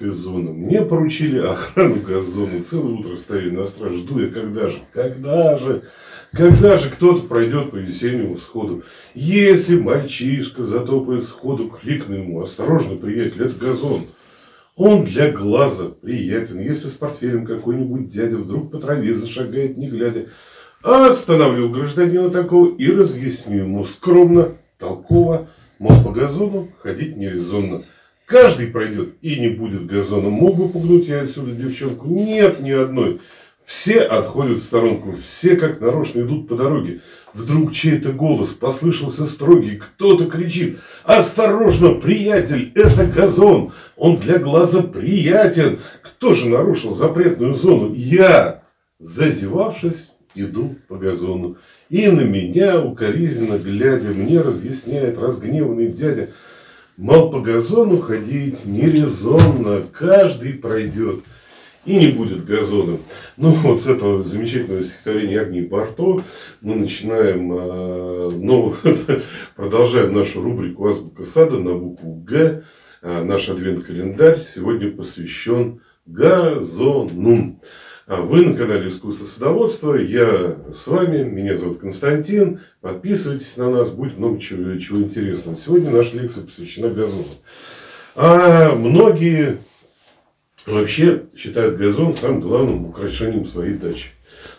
газона. Мне поручили охрану газона. Целое утро стояли на страже. Жду я, когда же, когда же, когда же кто-то пройдет по весеннему сходу. Если мальчишка затопает сходу, крикну ему, осторожно, приятель, это газон. Он для глаза приятен. Если с портфелем какой-нибудь дядя вдруг по траве зашагает, не глядя, остановлю гражданина такого и разъясню ему скромно, толково, мол, по газону ходить не резонно. Каждый пройдет и не будет газона. Мог бы пугнуть я отсюда девчонку? Нет, ни одной. Все отходят в сторонку, все как нарочно идут по дороге. Вдруг чей-то голос послышался строгий, кто-то кричит «Осторожно, приятель, это газон, он для глаза приятен». Кто же нарушил запретную зону? Я, зазевавшись, иду по газону. И на меня, укоризненно глядя, мне разъясняет разгневанный дядя, мол, по газону ходить нерезонно, каждый пройдет и не будет газона. Ну, вот с этого замечательного стихотворения «Огни Барто» мы начинаем, э, ну, продолжаем нашу рубрику «Азбука сада» на букву «Г». Э, наш адвент-календарь сегодня посвящен газону. А вы на канале Искусство садоводства. Я с вами. Меня зовут Константин. Подписывайтесь на нас. Будет много чего, чего интересного. Сегодня наша лекция посвящена газону. А многие вообще считают газон самым главным украшением своей дачи.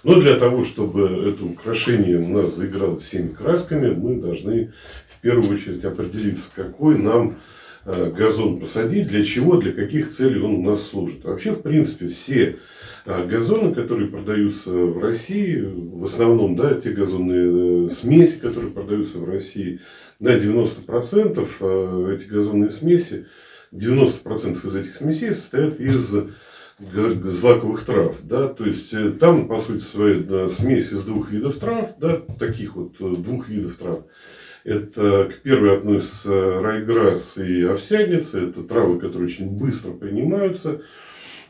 Но для того, чтобы это украшение у нас заиграло всеми красками, мы должны в первую очередь определиться, какой нам газон посадить, для чего, для каких целей он у нас служит. Вообще, в принципе, все э, газоны, которые продаются в России, в основном, да, те газонные э, смеси, которые продаются в России, на 90% эти газонные смеси 90% из этих смесей состоят из злаковых трав, да, то есть э, там, по сути своей, да, смесь из двух видов трав, да, таких вот э, двух видов трав. Это к первой относятся райграсс и овсяница, это травы, которые очень быстро принимаются,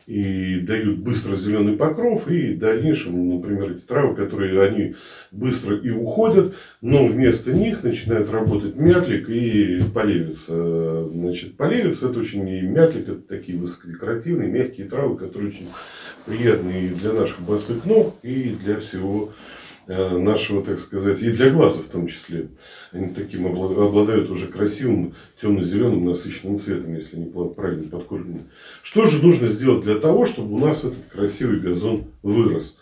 и дают быстро зеленый покров, и в дальнейшем, например, эти травы, которые они быстро и уходят, но вместо них начинает работать мятлик и полевица. Значит, полевица это очень и мятлик, это такие высокодекоративные, мягкие травы, которые очень приятные и для наших босых ног, и для всего Э, нашего, так сказать, и для глаза в том числе. Они таким обладают уже красивым темно-зеленым насыщенным цветом, если они правильно подкормлены. Что же нужно сделать для того, чтобы у нас этот красивый газон вырос?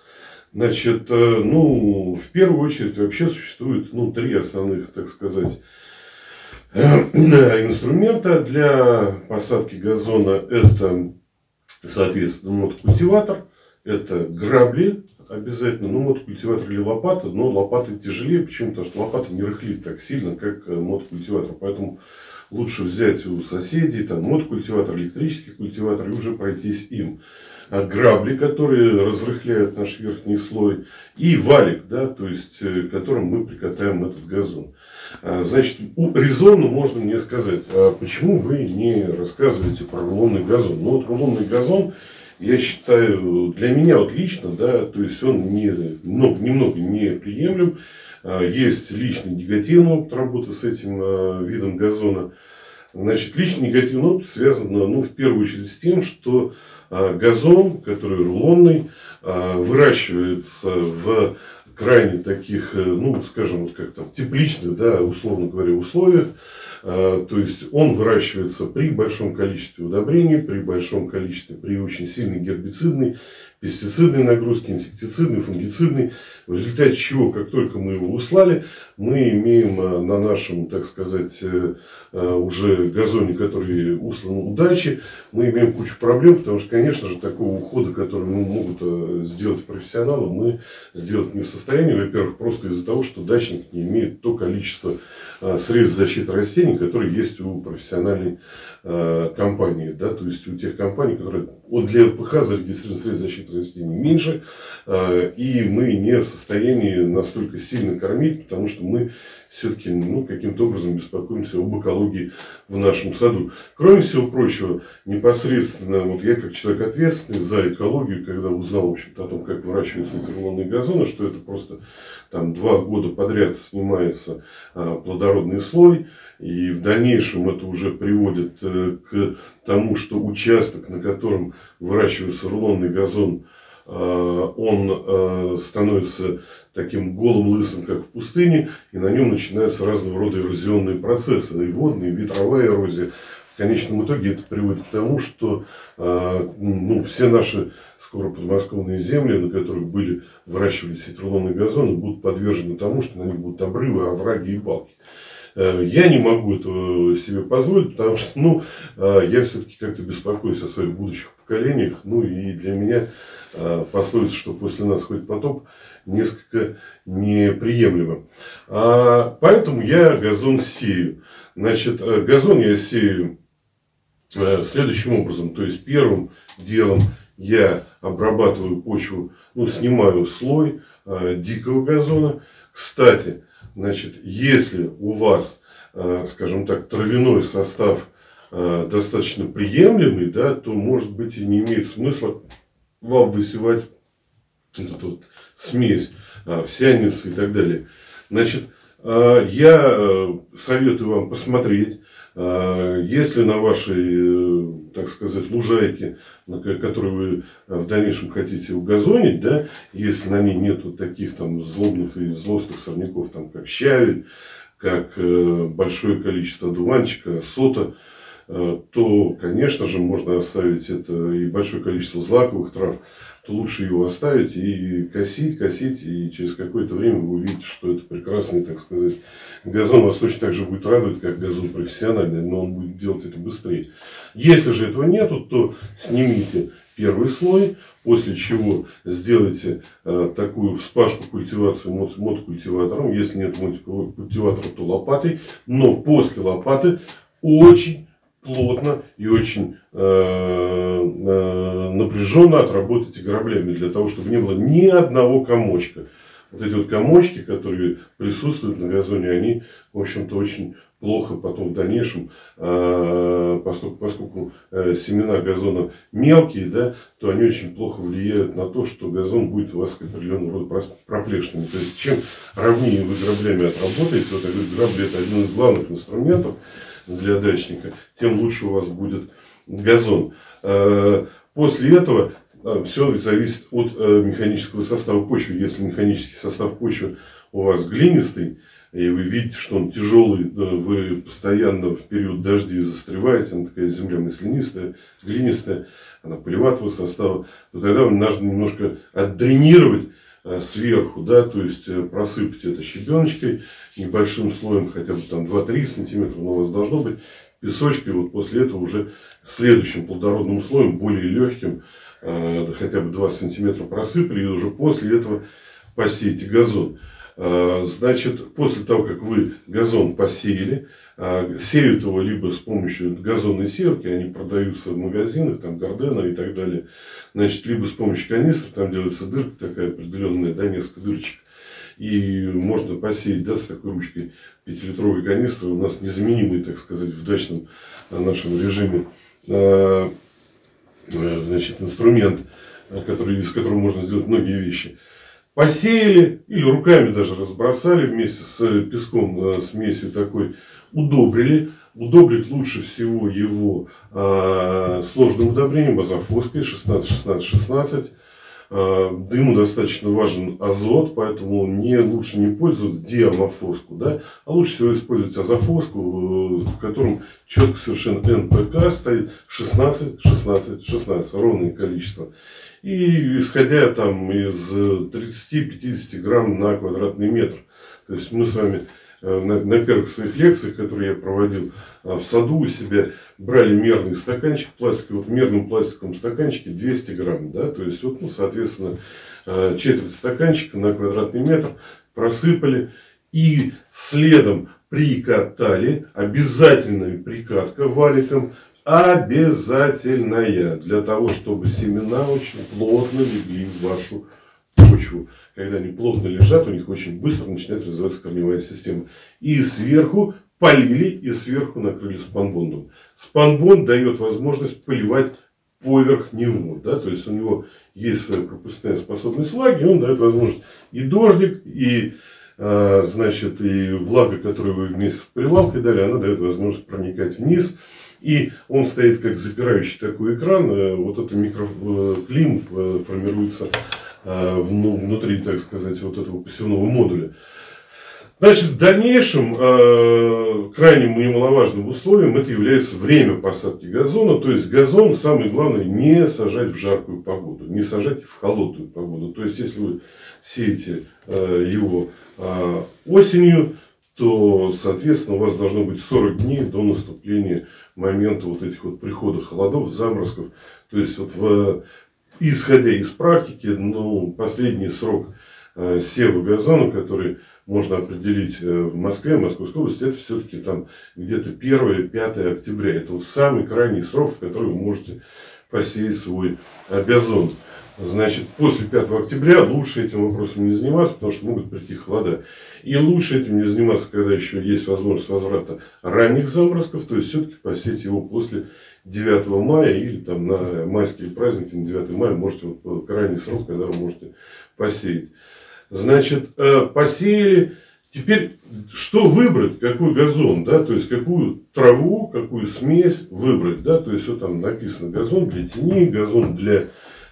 Значит, э, ну, в первую очередь вообще существует ну, три основных, так сказать, инструмента для посадки газона. Это, соответственно, мотокультиватор, это грабли, обязательно, ну, мотокультиватор или лопата, но лопата тяжелее. Почему? Потому что лопата не рыхлит так сильно, как э, мотокультиватор. Поэтому лучше взять у соседей там мотокультиватор, электрический культиватор и уже пройтись им. А грабли, которые разрыхляют наш верхний слой, и валик, да, то есть, э, которым мы прикатаем этот газон. А, значит, резонно можно мне сказать, а почему вы не рассказываете про рулонный газон? Ну, вот рулонный газон я считаю, для меня вот лично, да, то есть он не, много, немного не приемлем. А, есть личный негативный опыт работы с этим а, видом газона. Значит, личный негативный опыт связан, ну, в первую очередь с тем, что а, газон, который рулонный, выращивается в крайне таких, э, ну, скажем, вот как там, тепличных, да, условно говоря, условиях. А, то есть он выращивается при большом количестве удобрений, при большом количестве, при очень сильной гербицидной, пестицидной нагрузке, инсектицидной, фунгицидной. В результате чего, как только мы его услали, мы имеем а, на нашем, так сказать, э, а, уже газоне, который услан удачи, мы имеем кучу проблем, потому что, конечно же, такого ухода, который могут сделать профессионалы, мы сделать не в состоянии, во-первых, просто из-за того, что дачник не имеет то количество средств защиты растений, которые есть у профессиональной э, компании, да, то есть у тех компаний, которые вот для ЛПХ зарегистрированы средства защиты растений меньше, э, и мы не в состоянии настолько сильно кормить, потому что мы все-таки ну, каким-то образом беспокоимся об экологии в нашем саду. Кроме всего прочего, непосредственно вот я как человек ответственный за экологию, когда узнал в общем-то, о том, как выращиваются эти рулонные газоны, что это просто там два года подряд снимается а, плодородный слой, и в дальнейшем это уже приводит э, к тому, что участок, на котором выращивается рулонный газон, он а, становится таким голым лысым, как в пустыне, и на нем начинаются разного рода эрозионные процессы, и водные, и ветровая эрозия. В конечном итоге это приводит к тому, что а, ну, все наши скоро подмосковные земли, на которых были выращивались эти рулонные газоны, будут подвержены тому, что на них будут обрывы, овраги и балки. Э, я не могу этого себе позволить, потому что ну, э, я все-таки как-то беспокоюсь о своих будущих поколениях. Ну и для меня э, пословица, что после нас ходит потоп, несколько неприемлемо. А, поэтому я газон сею. Значит, газон я сею следующим образом. То есть первым делом я обрабатываю почву, ну, снимаю слой дикого газона. Кстати, Значит, если у вас, э, скажем так, травяной состав э, достаточно приемлемый, да, то, может быть, и не имеет смысла вам высевать вот эту вот смесь э, всяницы и так далее. Значит, я советую вам посмотреть, если на вашей, так сказать, лужайке, которую вы в дальнейшем хотите угазонить, да, если на ней нету таких там злобных и злостных сорняков, там, как щавель, как э, большое количество дуванчика, сота, э, то, конечно же, можно оставить это и большое количество злаковых трав, то лучше его оставить и косить, косить, и через какое-то время вы увидите, что это прекрасный, так сказать, газон вас точно так же будет радовать, как газон профессиональный, но он будет делать это быстрее. Если же этого нету, то снимите первый слой, после чего сделайте э, такую вспашку культивацию мод, мотокультиватором. Если нет мотокультиватора, то лопатой. Но после лопаты очень плотно и очень э, э, напряженно отработайте граблями, для того, чтобы не было ни одного комочка. Вот эти вот комочки, которые присутствуют на газоне, они, в общем-то, очень плохо потом в дальнейшем, э, поскольку, поскольку э, семена газона мелкие, да, то они очень плохо влияют на то, что газон будет у вас определенного рода проплешными. То есть, чем ровнее вы граблями отработаете, вот я грабли это один из главных инструментов, для дачника, тем лучше у вас будет газон. Э, после этого э, все зависит от э, механического состава почвы. Если механический состав почвы у вас глинистый, и вы видите, что он тяжелый, вы постоянно в период дождей застреваете, она такая земля маслянистая, глинистая, она пылеватого состава, то тогда вам нужно немножко отдренировать сверху, да, то есть э, просыпать это щебеночкой, небольшим слоем, хотя бы там 2-3 сантиметра, но у вас должно быть песочкой, вот после этого уже следующим плодородным слоем, более легким, э, хотя бы 2 сантиметра просыпали, и уже после этого посеете газон. А, значит, после того, как вы газон посеяли, а, сеют его либо с помощью газонной сеялки, они продаются в магазинах, там Гардена и так далее, значит, либо с помощью канистры, там делается дырка такая определенная, да, несколько дырочек, и можно посеять, да, с такой ручкой 5-литровой канистры, у нас незаменимый, так сказать, в дачном нашем режиме, значит, инструмент, который, из которого можно сделать многие вещи посеяли или руками даже разбросали вместе с песком, э, смесью такой, удобрили. Удобрить лучше всего его э, сложным удобрением базофоской 16-16-16. Э, дыму достаточно важен азот, поэтому не, лучше не пользоваться диамофоску, да, а лучше всего использовать азофоску, э, в котором четко совершенно НПК стоит 16, 16, 16, ровное количество. И исходя там из 30-50 грамм на квадратный метр. То есть мы с вами на, на первых своих лекциях, которые я проводил э, в саду у себя, брали мерный стаканчик пластиковый, вот в мерном пластиковом стаканчике 200 грамм, да, то есть вот, ну, соответственно, э, четверть стаканчика на квадратный метр просыпали и следом прикатали, обязательная прикатка валиком обязательная для того, чтобы семена очень плотно легли в вашу почву, когда они плотно лежат, у них очень быстро начинает развиваться корневая система. И сверху полили, и сверху накрыли спанбондом. Спанбонд дает возможность поливать поверх него. Да? То есть у него есть своя пропускная способность влаги, он дает возможность и дождик, и а, значит, и влага, которую вы вместе с прилавкой дали, она дает возможность проникать вниз. И он стоит как запирающий такой экран. Э, вот этот микроклим э, формируется а, внутри, так сказать, вот этого пассивного модуля. Значит, в дальнейшем э, крайним немаловажным условием это является время посадки газона. То есть газон, самое главное, не сажать в жаркую погоду, не сажать в холодную погоду. То есть, если вы сеете э, его э, осенью, то, соответственно, у вас должно быть 40 дней до наступления момента вот этих вот прихода холодов, заморозков. То есть, вот в, исходя из практики, ну, последний срок э, сева газона, который можно определить э, в Москве, в Московской области, это все-таки там где-то 1-5 октября. Это вот самый крайний срок, в который вы можете посеять свой газон. Значит, после 5 октября лучше этим вопросом не заниматься, потому что могут прийти холода. И лучше этим не заниматься, когда еще есть возможность возврата ранних заморозков, то есть все-таки посеять его после 9 мая или там на майские праздники, на 9 мая можете, вот крайний срок, когда вы можете посеять. Значит, э, посеяли. Теперь, что выбрать, какой газон, да, то есть, какую траву, какую смесь выбрать, да, то есть, вот там написано газон для тени, газон для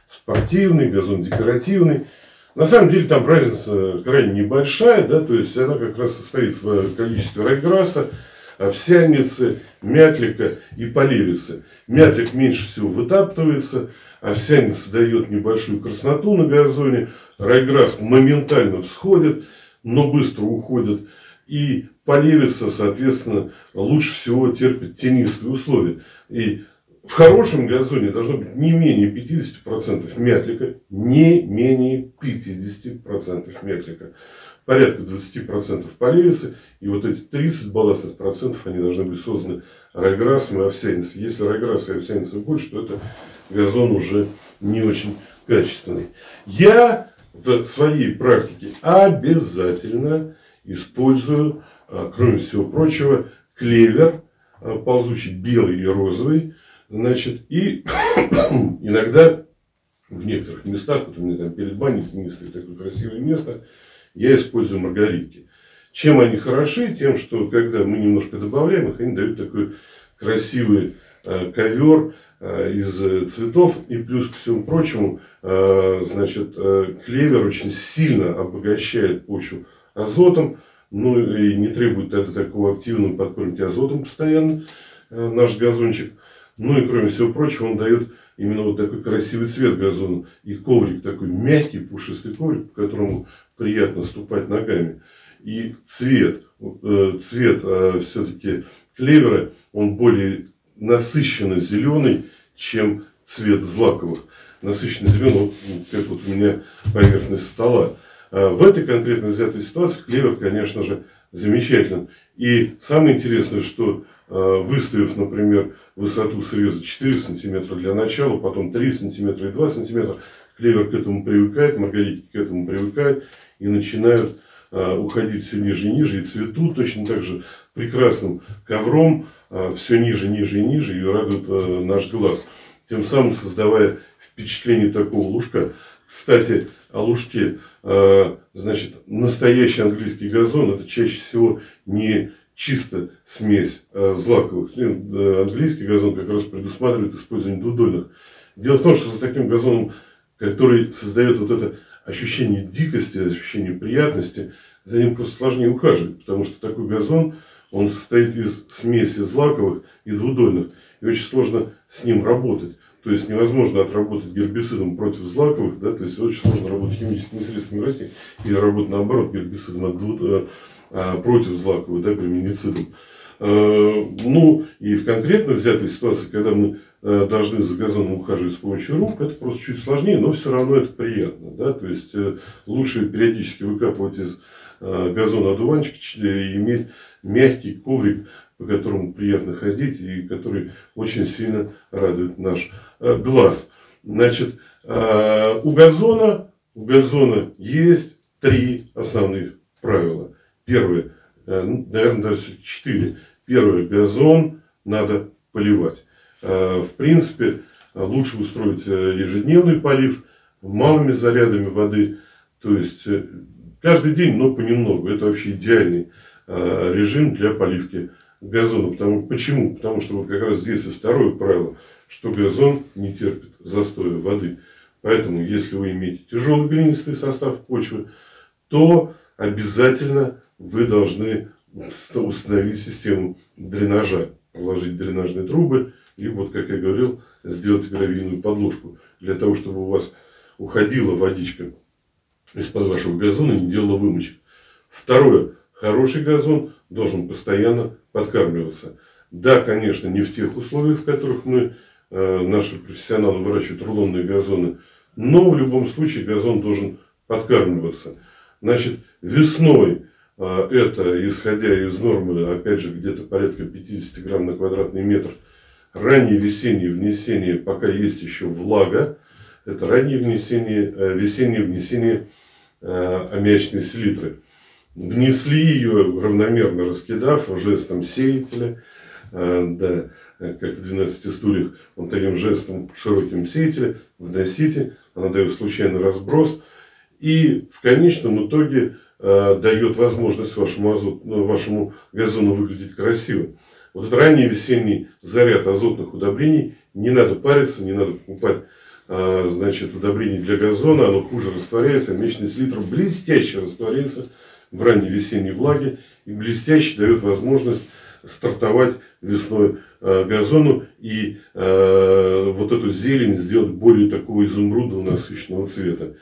спортивный, газон декоративный. На самом деле, там разница крайне небольшая, да, то есть, она как раз состоит в количестве райграсса, овсяницы, мятлика и поливицы. Мятлик меньше всего вытаптывается, овсяница дает небольшую красноту на газоне, райграсс моментально всходит, но быстро уходит. И поливица, соответственно, лучше всего терпит тенистые условия. И в хорошем газоне должно быть не менее 50% мятлика, не менее 50% мятлика порядка 20% поливицы, и вот эти 30 балластных процентов, они должны быть созданы райграссом и овсяницей. Если райграсса и овсяницы больше, то это газон уже не очень качественный. Я в своей практике обязательно использую, а, кроме всего прочего, клевер, а, ползучий белый и розовый, значит, и иногда в некоторых местах, вот у меня там перед баней такое красивое место, я использую маргаритки. Чем они хороши? Тем, что когда мы немножко добавляем их, они дают такой красивый э, ковер э, из цветов. И плюс ко всему прочему, э, значит, клевер очень сильно обогащает почву азотом. Ну и не требует это такого активного подкормки азотом постоянно, наш газончик. Ну и кроме всего прочего, он дает именно вот такой красивый цвет газона. И коврик такой мягкий, пушистый коврик, по которому приятно ступать ногами. И цвет, э, цвет э, все-таки клевера, он более насыщенно зеленый, чем цвет злаковых. Насыщенно зеленый, вот, как вот у меня поверхность стола. А в этой конкретно взятой ситуации клевер, конечно же, замечателен. И самое интересное, что э, выставив, например, высоту среза 4 сантиметра для начала, потом 3 сантиметра и 2 сантиметра, клевер к этому привыкает, маргаритки к этому привыкают, и начинают а, уходить все ниже и ниже, и цветут точно так же прекрасным ковром, а, все ниже, ниже и ниже, и радуют а, наш глаз. Тем самым создавая впечатление такого лужка. Кстати, о лужке, значит, настоящий английский газон, это чаще всего не чисто смесь злаковых. Английский газон как раз предусматривает использование двудольных. Дело в том, что за таким газоном, который создает вот это ощущение дикости, ощущение приятности, за ним просто сложнее ухаживать, потому что такой газон, он состоит из смеси злаковых и двудольных, и очень сложно с ним работать. То есть невозможно отработать гербицидом против злаковых, да, то есть очень сложно работать химическими средствами растений или работать наоборот гербицидом от двуд, э, а, против злаковых, да, граминицидом. Э, ну и в конкретно взятой ситуации, когда мы должны за газоном ухаживать с помощью рук, это просто чуть сложнее, но все равно это приятно. Да? То есть э, лучше периодически выкапывать из э, газона одуванчик и иметь мягкий коврик, по которому приятно ходить и который очень сильно радует наш глаз. Значит, у газона у газона есть три основных правила. Первое, э, ну, наверное, даже четыре. Первое, газон надо поливать. Э, в принципе, лучше устроить ежедневный полив малыми зарядами воды. То есть каждый день, но понемногу. Это вообще идеальный режим для поливки газона. Потому, почему? Потому что вот как раз здесь и второе правило, что газон не терпит застоя воды. Поэтому, если вы имеете тяжелый глинистый состав почвы, то обязательно вы должны установить систему дренажа, положить дренажные трубы, и вот, как я говорил, сделать гравийную подложку, для того, чтобы у вас уходила водичка из-под вашего газона и не делала вымочек. Второе. Хороший газон должен постоянно подкармливаться. Да, конечно, не в тех условиях, в которых мы, э, наши профессионалы выращивают рулонные газоны, но в любом случае газон должен подкармливаться. Значит, весной э, это, исходя из нормы, опять же, где-то порядка 50 грамм на квадратный метр, раннее весеннее внесение, пока есть еще влага, это раннее внесение, э, весеннее внесение аммиачной селитры внесли ее, равномерно раскидав жестом сеятеля, э, да, как в 12 стульях, он таким жестом широким сеятеля, вносите, она дает случайный разброс, и в конечном итоге э, дает возможность вашему, азот, ну, вашему газону выглядеть красиво. Вот этот ранний весенний заряд азотных удобрений, не надо париться, не надо покупать э, значит, удобрений для газона, оно хуже растворяется, мечный селитр блестяще растворяется, в ранней весенней влаге и блестяще дает возможность стартовать весной э, газону и э, вот эту зелень сделать более такого изумрудного насыщенного цвета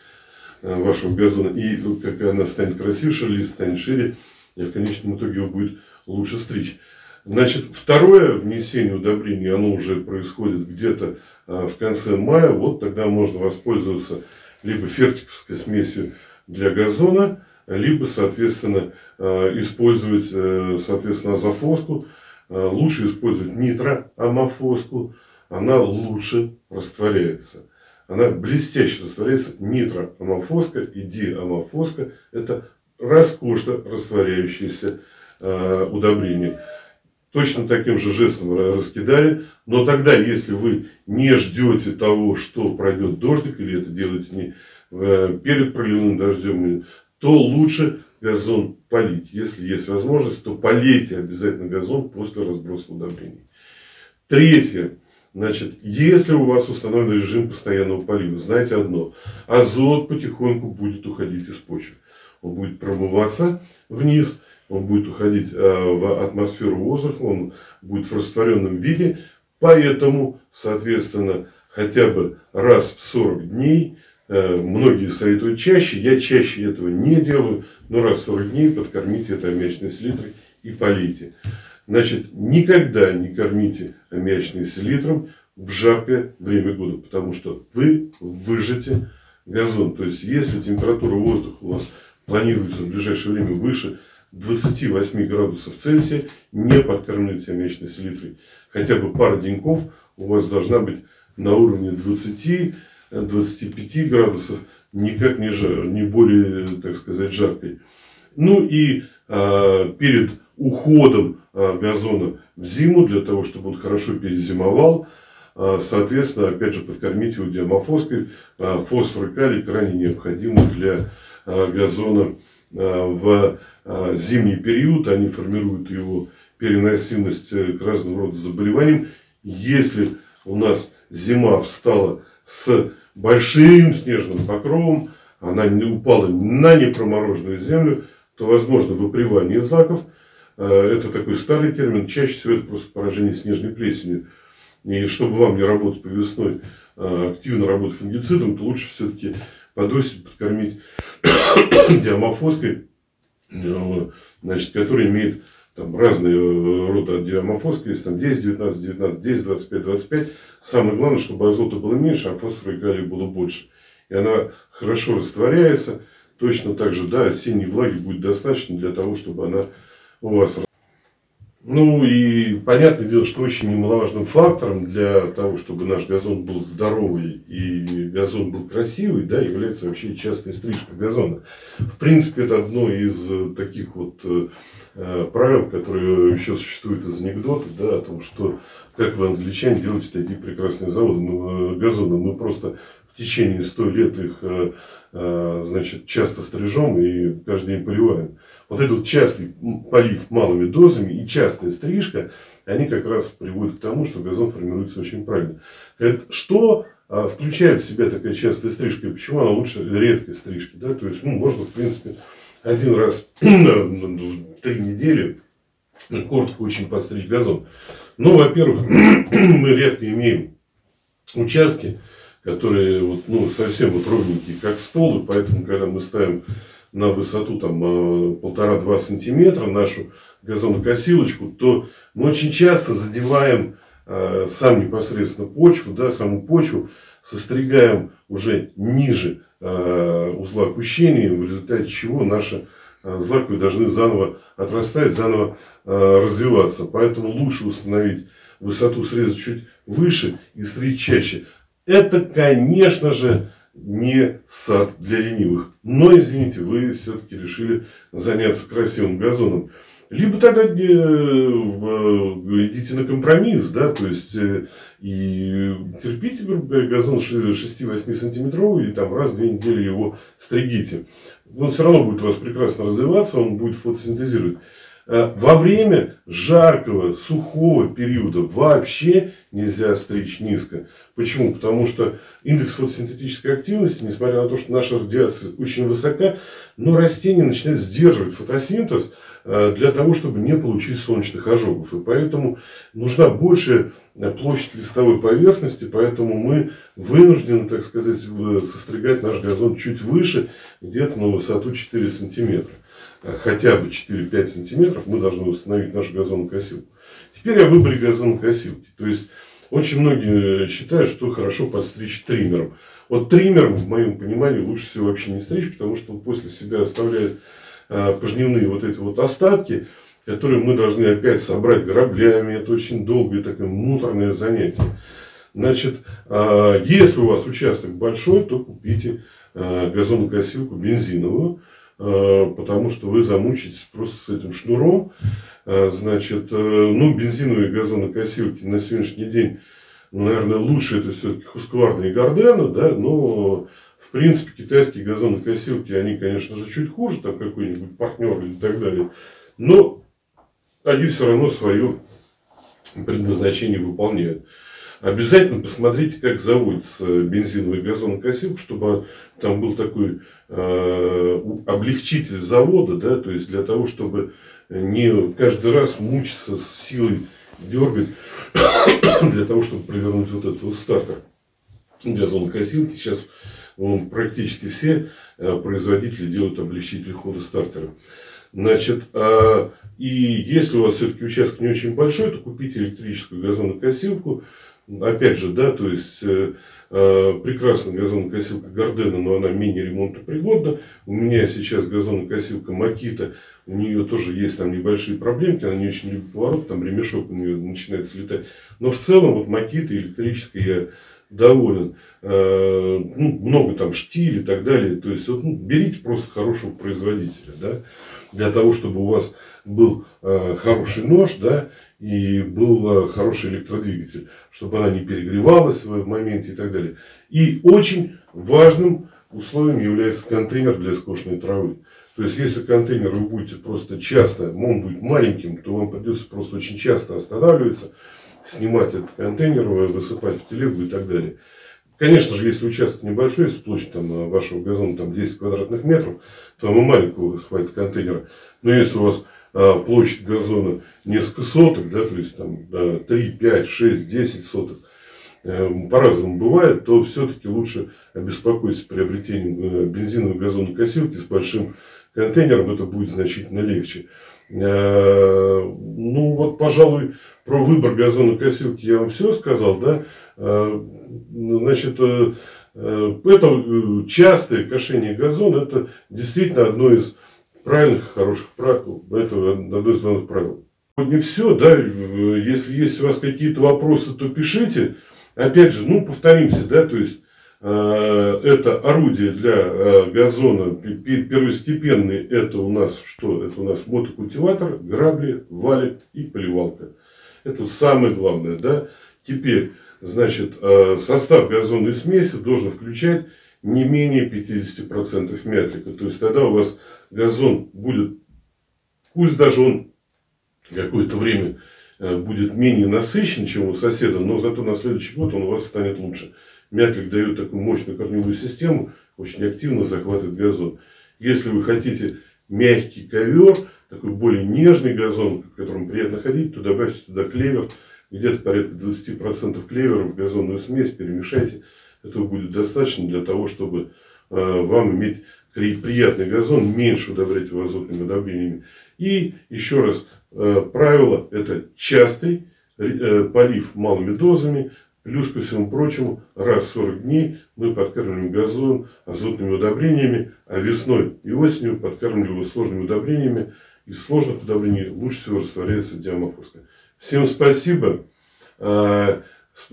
э, вашего газона. И как она станет красивше, лист станет шире, и в конечном итоге его будет лучше стричь. Значит, второе внесение удобрений, оно уже происходит где-то в конце мая. Вот тогда можно воспользоваться либо фертиковской смесью для газона, либо, соответственно, э, использовать, э, соответственно, азофоску. Э, лучше использовать нитроамофоску. Она лучше растворяется. Она блестяще растворяется. Нитроамофоска и диамофоска – это роскошно растворяющиеся удобрения. Точно таким же жестом раскидали. Но тогда, если вы не ждете того, что пройдет дождик, или это делаете не перед проливным дождем, то лучше газон полить. Если есть возможность, то полейте обязательно газон после разброса удобрений. Третье. Значит, если у вас установлен режим постоянного полива, знайте одно. Азот потихоньку будет уходить из почвы. Он будет промываться вниз, он будет уходить э, в атмосферу воздуха, он будет в растворенном виде. Поэтому, соответственно, хотя бы раз в 40 дней Э, многие советуют чаще, я чаще этого не делаю, но раз в 40 дней подкормите это аммиачной селитрой и полейте. Значит, никогда не кормите аммиачной селитром в жаркое время года, потому что вы выжжете газон. То есть, если температура воздуха у вас планируется в ближайшее время выше 28 градусов Цельсия, не подкармливайте аммиачной селитрой. Хотя бы пара деньков у вас должна быть на уровне 20 25 градусов, никак не, жар, не более, так сказать, жаркой. Ну и э, перед уходом э, газона в зиму, для того, чтобы он хорошо перезимовал, э, соответственно, опять же, подкормить его диамофоской. Э, фосфор и калий крайне необходимы для э, газона э, в зимний период. Они формируют его переносимость к разного рода заболеваниям. Если у нас зима встала с большим снежным покровом, она не упала на непромороженную землю, то возможно выпривание злаков. Э, это такой старый термин, чаще всего это просто поражение снежной плесенью. И чтобы вам не работать по весной, э, активно работать фунгицидом, то лучше все-таки подосить, подкормить диамофоской, э, значит, который имеет там разные э, рода диамофоска, есть там 10, 19, 19, 10, 25, 25. Самое главное, чтобы азота было меньше, а фосфора и калия было больше. И она хорошо растворяется. Точно так же, да, осенней влаги будет достаточно для того, чтобы она у вас Ну и понятное дело, что очень немаловажным фактором для того, чтобы наш газон был здоровый и газон был красивый, да, является вообще частая стрижка газона. В принципе, это одно из таких вот э, правил, которые еще существуют из анекдота, да, о том, что как вы, англичане, делаете такие прекрасные заводы, мы, э, газоны. Мы просто в течение 100 лет их э, значит, часто стрижем и каждый день поливаем. Вот этот частый полив малыми дозами и частая стрижка, они как раз приводят к тому, что газон формируется очень правильно. Что а, включает в себя такая частая стрижка и почему она лучше редкой стрижки? Да? То есть, ну, можно, в принципе, один раз в три недели коротко очень подстричь газон. Но, во-первых, мы редко имеем участки, которые вот, ну, совсем вот ровненькие, как стол, и поэтому, когда мы ставим на высоту там э, полтора-два сантиметра нашу газонокосилочку, то мы очень часто задеваем э, сам непосредственно почву, да, саму почву, состригаем уже ниже э, узла кущения, в результате чего наши злаковые должны заново отрастать, заново развиваться. Поэтому лучше установить высоту среза чуть выше и стричь чаще. Это, конечно же, не сад для ленивых. Но, извините, вы все-таки решили заняться красивым газоном. Либо тогда э, идите на компромисс, да, то есть э, и терпите, грубо говоря, газон 6-8 сантиметровый, и там раз в две недели его стригите. Он все равно будет у вас прекрасно развиваться, он будет фотосинтезировать. Э, во время жаркого, сухого периода вообще нельзя стричь низко. Почему? Потому что индекс фотосинтетической активности, несмотря на то, что наша радиация очень высока, но растение начинает сдерживать фотосинтез э, для того, чтобы не получить солнечных ожогов. И поэтому нужна большая площадь листовой поверхности, поэтому мы вынуждены, так сказать, состригать наш газон чуть выше, где-то на высоту 4 сантиметра. Хотя бы 4-5 сантиметров, мы должны установить нашу газонокосилку. Теперь о выборе газонокосилки. То есть, очень многие считают, что хорошо подстричь триммером. Вот триммером, в моем понимании, лучше всего вообще не стричь, потому что он после себя оставляет э, пожнивные вот эти вот остатки, которые мы должны опять собрать граблями. Это очень долгое такое муторное занятие. Значит, э, если у вас участок большой, то купите газонокосилку бензиновую. Э, потому что вы замучитесь просто с этим шнуром. Э, значит, э, ну, бензиновые газонокосилки на сегодняшний день, ну, наверное, лучше это все-таки Husqvarna и Gardena, да, но в принципе китайские газонокосилки, они, конечно же, чуть хуже, там какой-нибудь партнер или так далее, но они все равно свое предназначение выполняют. Обязательно посмотрите, как заводится бензиновый газонокосилка, чтобы там был такой э, облегчитель завода, да, то есть для того, чтобы не каждый раз мучиться с силой дергать, для того, чтобы провернуть вот этот вот стартер газонокосилки. Сейчас ну, практически все э, производители делают облегчитель хода стартера. Значит, э, и если у вас все-таки участок не очень большой, то купите электрическую газонокосилку, Опять же, да, то есть э, э, прекрасная газонокосилка Гордена, но она менее ремонтопригодна. У меня сейчас газонокосилка Макита, у нее тоже есть там небольшие проблемки, она не очень любит поворот, там ремешок у нее начинает слетать. Но в целом вот Макита электрическая я доволен. Э, ну, много там штиль и так далее. То есть вот, ну, берите просто хорошего производителя, да, для того, чтобы у вас был э, хороший нож, да, и был э, хороший электродвигатель, чтобы она не перегревалась в моменте и так далее. И очень важным условием является контейнер для скошенной травы. То есть, если контейнер вы будете просто часто, он будет маленьким, то вам придется просто очень часто останавливаться, снимать этот контейнер, высыпать в телегу и так далее. Конечно же, если участок небольшой, если площадь там, вашего газона там, 10 квадратных метров, то вам и маленького хватит контейнера. Но если у вас а, площадь газона несколько соток, да, то есть там 3, 5, 6, 10 соток, э, по-разному бывает, то все-таки лучше обеспокоиться приобретением э, бензиновой газонокосилки с большим контейнером, это будет значительно легче. Э, ну вот, пожалуй, про выбор газонокосилки я вам все сказал, да. Значит, это частое кошение газона, это действительно одно из правильных, хороших правил. Это одно из главных правил. сегодня все, да, если есть у вас какие-то вопросы, то пишите. Опять же, ну, повторимся, да, то есть, э, это орудие для э, газона первостепенный, это у нас что? Это у нас мотокультиватор, грабли, валик и поливалка. Это самое главное, да. Теперь, значит, э, состав газонной смеси должен включать не менее 50% мятлика. То есть, тогда у вас газон будет, пусть даже он какое-то время э, будет менее насыщен, чем у соседа, но зато на следующий год он у вас станет лучше. Мятлик дает такую мощную корневую систему, очень активно захватывает газон. Если вы хотите мягкий ковер, такой более нежный газон, в котором приятно ходить, то добавьте туда клевер, где-то порядка 20% клевера в газонную смесь, перемешайте. Этого будет достаточно для того, чтобы вам иметь приятный газон, меньше удобрять азотными удобрениями. И еще раз, э, правило это частый э, полив малыми дозами, плюс ко всему прочему, раз в 40 дней мы подкармливаем газон азотными удобрениями, а весной и осенью подкармливаем сложными удобрениями. Из сложных удобрений лучше всего растворяется диамофоска. Всем спасибо. Э, с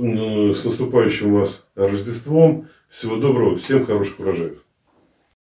наступающим вас Рождеством. Всего доброго. Всем хороших урожаев.